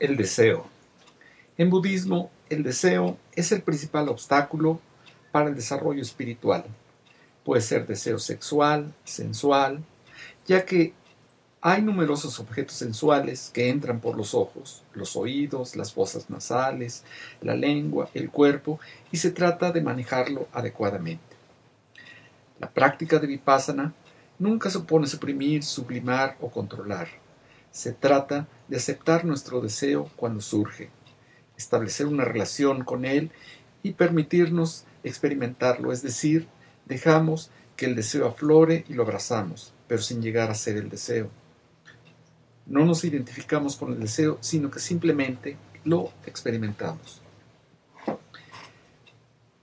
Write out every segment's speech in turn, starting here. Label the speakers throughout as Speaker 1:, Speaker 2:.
Speaker 1: El deseo. En budismo, el deseo es el principal obstáculo para el desarrollo espiritual. Puede ser deseo sexual, sensual, ya que hay numerosos objetos sensuales que entran por los ojos, los oídos, las fosas nasales, la lengua, el cuerpo, y se trata de manejarlo adecuadamente. La práctica de vipassana nunca supone suprimir, sublimar o controlar se trata de aceptar nuestro deseo cuando surge, establecer una relación con él y permitirnos experimentarlo, es decir, dejamos que el deseo aflore y lo abrazamos, pero sin llegar a ser el deseo. No nos identificamos con el deseo, sino que simplemente lo experimentamos.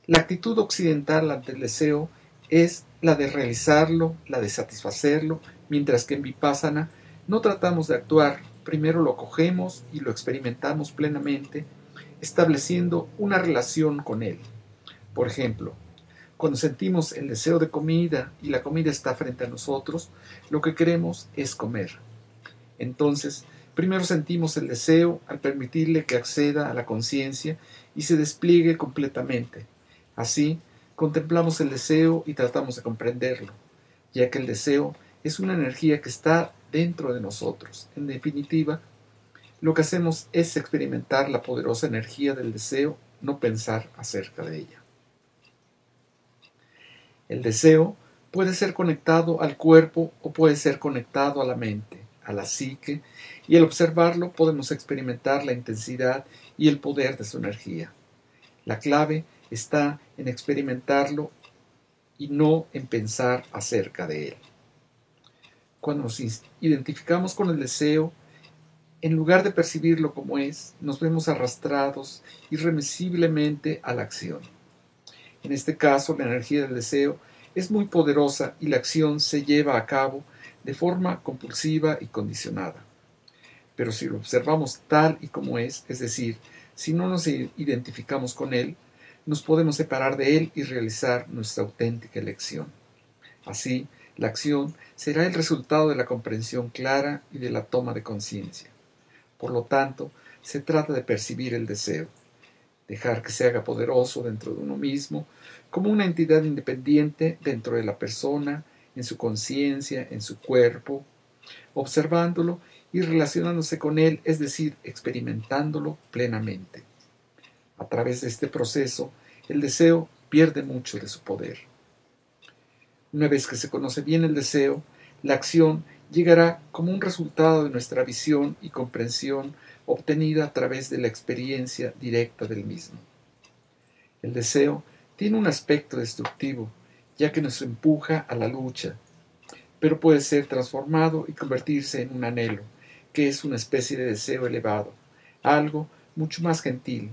Speaker 1: La actitud occidental ante el deseo es la de realizarlo, la de satisfacerlo, mientras que en Vipassana no tratamos de actuar, primero lo cogemos y lo experimentamos plenamente, estableciendo una relación con él. Por ejemplo, cuando sentimos el deseo de comida y la comida está frente a nosotros, lo que queremos es comer. Entonces, primero sentimos el deseo al permitirle que acceda a la conciencia y se despliegue completamente. Así, contemplamos el deseo y tratamos de comprenderlo, ya que el deseo es una energía que está dentro de nosotros. En definitiva, lo que hacemos es experimentar la poderosa energía del deseo, no pensar acerca de ella. El deseo puede ser conectado al cuerpo o puede ser conectado a la mente, a la psique, y al observarlo podemos experimentar la intensidad y el poder de su energía. La clave está en experimentarlo y no en pensar acerca de él cuando nos identificamos con el deseo, en lugar de percibirlo como es, nos vemos arrastrados irremisiblemente a la acción. En este caso, la energía del deseo es muy poderosa y la acción se lleva a cabo de forma compulsiva y condicionada. Pero si lo observamos tal y como es, es decir, si no nos identificamos con él, nos podemos separar de él y realizar nuestra auténtica elección. Así, la acción será el resultado de la comprensión clara y de la toma de conciencia. Por lo tanto, se trata de percibir el deseo, dejar que se haga poderoso dentro de uno mismo, como una entidad independiente dentro de la persona, en su conciencia, en su cuerpo, observándolo y relacionándose con él, es decir, experimentándolo plenamente. A través de este proceso, el deseo pierde mucho de su poder. Una vez que se conoce bien el deseo, la acción llegará como un resultado de nuestra visión y comprensión obtenida a través de la experiencia directa del mismo. El deseo tiene un aspecto destructivo, ya que nos empuja a la lucha, pero puede ser transformado y convertirse en un anhelo, que es una especie de deseo elevado, algo mucho más gentil.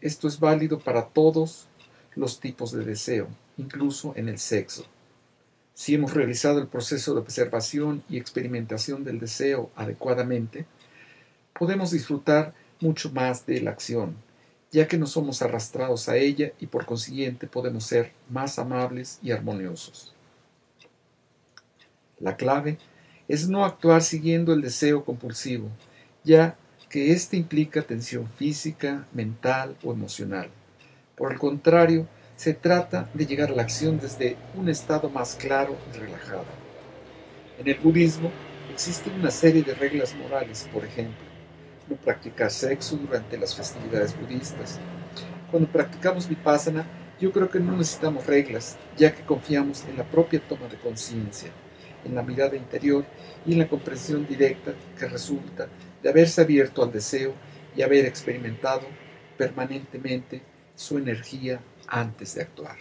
Speaker 1: Esto es válido para todos los tipos de deseo, incluso en el sexo. Si hemos realizado el proceso de observación y experimentación del deseo adecuadamente, podemos disfrutar mucho más de la acción, ya que no somos arrastrados a ella y por consiguiente podemos ser más amables y armoniosos. La clave es no actuar siguiendo el deseo compulsivo, ya que éste implica tensión física, mental o emocional. Por el contrario, se trata de llegar a la acción desde un estado más claro y relajado. En el budismo existen una serie de reglas morales, por ejemplo, no practicar sexo durante las festividades budistas. Cuando practicamos vipassana, yo creo que no necesitamos reglas, ya que confiamos en la propia toma de conciencia, en la mirada interior y en la comprensión directa que resulta de haberse abierto al deseo y haber experimentado permanentemente su energía antes de actuar.